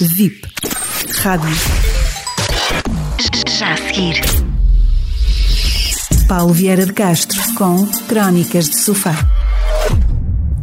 VIP. Rádio. Já a seguir. Paulo Vieira de Castro com Crónicas de Sofá.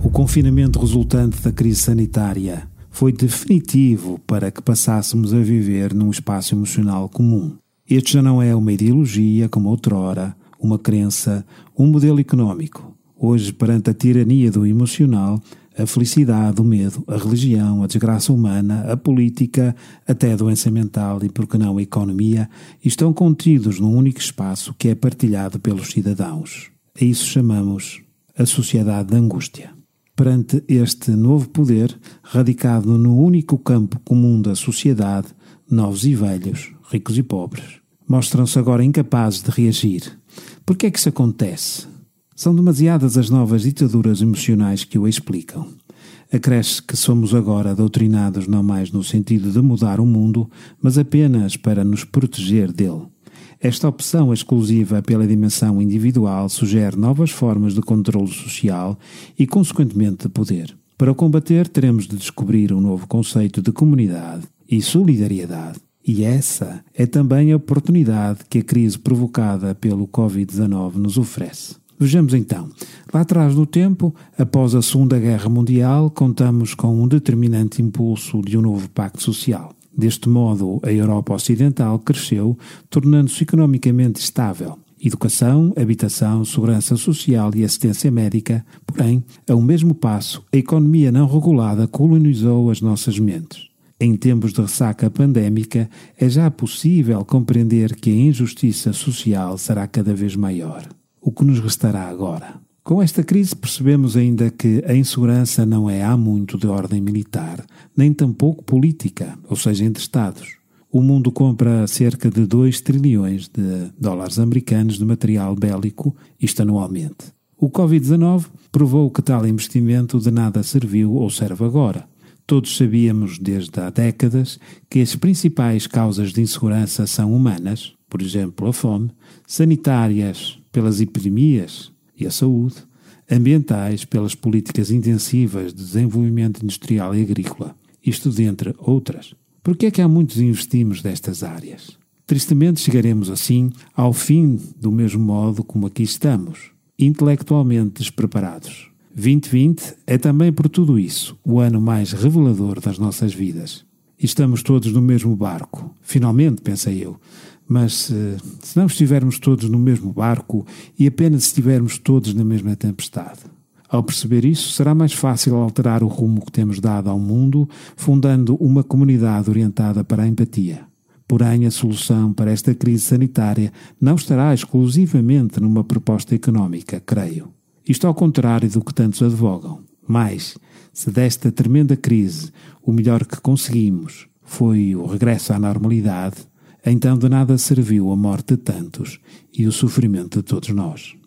O confinamento resultante da crise sanitária foi definitivo para que passássemos a viver num espaço emocional comum. Este já não é uma ideologia como outrora, uma crença, um modelo económico. Hoje, perante a tirania do emocional, a felicidade, o medo, a religião, a desgraça humana, a política, até a doença mental e, por que não, a economia, estão contidos num único espaço que é partilhado pelos cidadãos. A isso chamamos a sociedade da angústia. Perante este novo poder, radicado no único campo comum da sociedade, novos e velhos, ricos e pobres, mostram-se agora incapazes de reagir. Por que é que isso acontece? São demasiadas as novas ditaduras emocionais que o explicam. Acresce que somos agora doutrinados não mais no sentido de mudar o mundo, mas apenas para nos proteger dele. Esta opção exclusiva pela dimensão individual sugere novas formas de controle social e, consequentemente, de poder. Para o combater, teremos de descobrir um novo conceito de comunidade e solidariedade. E essa é também a oportunidade que a crise provocada pelo Covid-19 nos oferece. Vejamos então. Lá atrás no tempo, após a Segunda Guerra Mundial, contamos com um determinante impulso de um novo pacto social. Deste modo, a Europa Ocidental cresceu, tornando-se economicamente estável. Educação, habitação, segurança social e assistência médica, porém, a um mesmo passo, a economia não regulada colonizou as nossas mentes. Em tempos de ressaca pandémica, é já possível compreender que a injustiça social será cada vez maior o que nos restará agora? Com esta crise percebemos ainda que a insegurança não é há muito de ordem militar, nem tampouco política, ou seja, entre Estados. O mundo compra cerca de 2 trilhões de dólares americanos de material bélico, isto anualmente. O Covid-19 provou que tal investimento de nada serviu ou serve agora. Todos sabíamos desde há décadas que as principais causas de insegurança são humanas, por exemplo, a fome, sanitárias, pelas epidemias e a saúde, ambientais pelas políticas intensivas de desenvolvimento industrial e agrícola, isto dentre outras. Por que é que há muitos investimos destas áreas? Tristemente chegaremos assim ao fim do mesmo modo como aqui estamos, intelectualmente despreparados. 2020 é também por tudo isso o ano mais revelador das nossas vidas. Estamos todos no mesmo barco. Finalmente, pensei eu, mas eh, se não estivermos todos no mesmo barco e apenas estivermos todos na mesma tempestade. Ao perceber isso, será mais fácil alterar o rumo que temos dado ao mundo, fundando uma comunidade orientada para a empatia. Porém, a solução para esta crise sanitária não estará exclusivamente numa proposta económica, creio. Isto ao contrário do que tantos advogam. Mas, se desta tremenda crise o melhor que conseguimos foi o regresso à normalidade, então de nada serviu a morte de tantos e o sofrimento de todos nós.